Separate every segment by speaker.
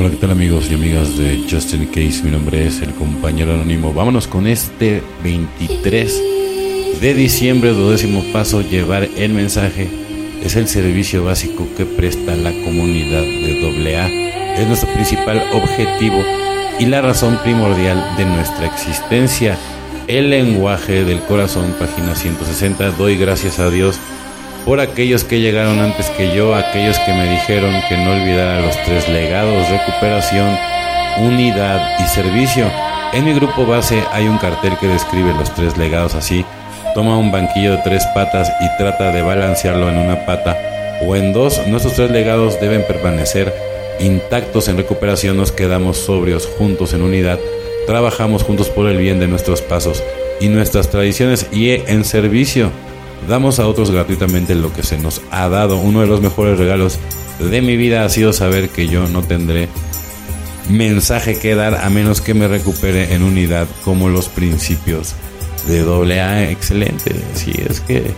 Speaker 1: Hola, ¿qué tal amigos y amigas de Justin Case? Mi nombre es el compañero anónimo. Vámonos con este 23 de diciembre, duodécimo paso, llevar el mensaje. Es el servicio básico que presta la comunidad de AA. Es nuestro principal objetivo y la razón primordial de nuestra existencia. El lenguaje del corazón, página 160. Doy gracias a Dios por aquellos que llegaron antes que yo, aquellos que me dijeron que no olvidara los tres legados, recuperación, unidad y servicio. En mi grupo base hay un cartel que describe los tres legados así. Toma un banquillo de tres patas y trata de balancearlo en una pata o en dos. Nuestros tres legados deben permanecer intactos en recuperación. Nos quedamos sobrios juntos en unidad. Trabajamos juntos por el bien de nuestros pasos y nuestras tradiciones y en servicio damos a otros gratuitamente lo que se nos ha dado. Uno de los mejores regalos de mi vida ha sido saber que yo no tendré mensaje que dar a menos que me recupere en unidad como los principios de doble A. Excelente. Sí, es que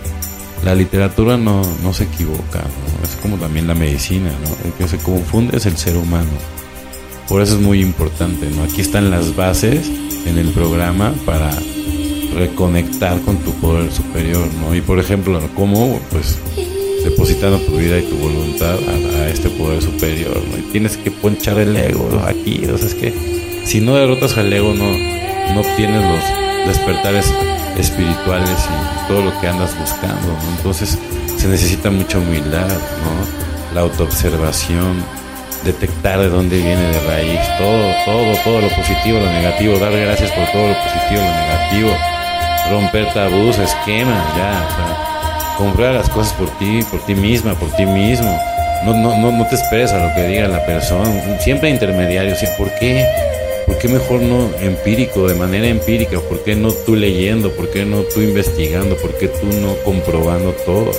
Speaker 1: la literatura no, no se equivoca, es como también la medicina, ¿no? que se confunde es el ser humano. Por eso es muy importante, ¿no? Aquí están las bases en el programa para reconectar con tu poder superior, ¿no? Y por ejemplo, ¿cómo? Pues depositando tu vida y tu voluntad a, este poder superior, ¿no? Y tienes que ponchar el ego aquí, o sea, es que si no derrotas al ego no, no obtienes los despertares espirituales y todo lo que andas buscando, ¿no? Entonces se necesita mucha humildad, ¿no? La autoobservación, detectar de dónde viene de raíz, todo, todo, todo lo positivo, lo negativo, dar gracias por todo lo positivo, lo negativo, romper tabús, esquemas, ya, o sea, comprar las cosas por ti, por ti misma, por ti mismo. No, no, no, no te esperes a lo que diga la persona. Siempre intermediario. ¿Por qué? ¿Por qué mejor no empírico, de manera empírica? ¿Por qué no tú leyendo? ¿Por qué no tú investigando? ¿Por qué tú no comprobando todo?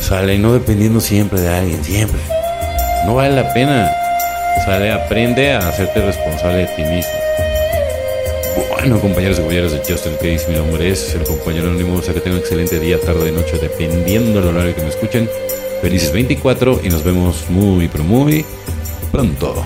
Speaker 1: Sale, no dependiendo siempre de alguien, siempre. No vale la pena. Sale, aprende a hacerte responsable de ti mismo. Bueno, compañeros y compañeras de Justin Case, mi nombre es el compañero anónimo. O sea que tengan un excelente día, tarde, noche, dependiendo del horario que me escuchen. Felices 24 y nos vemos muy, pero muy pronto.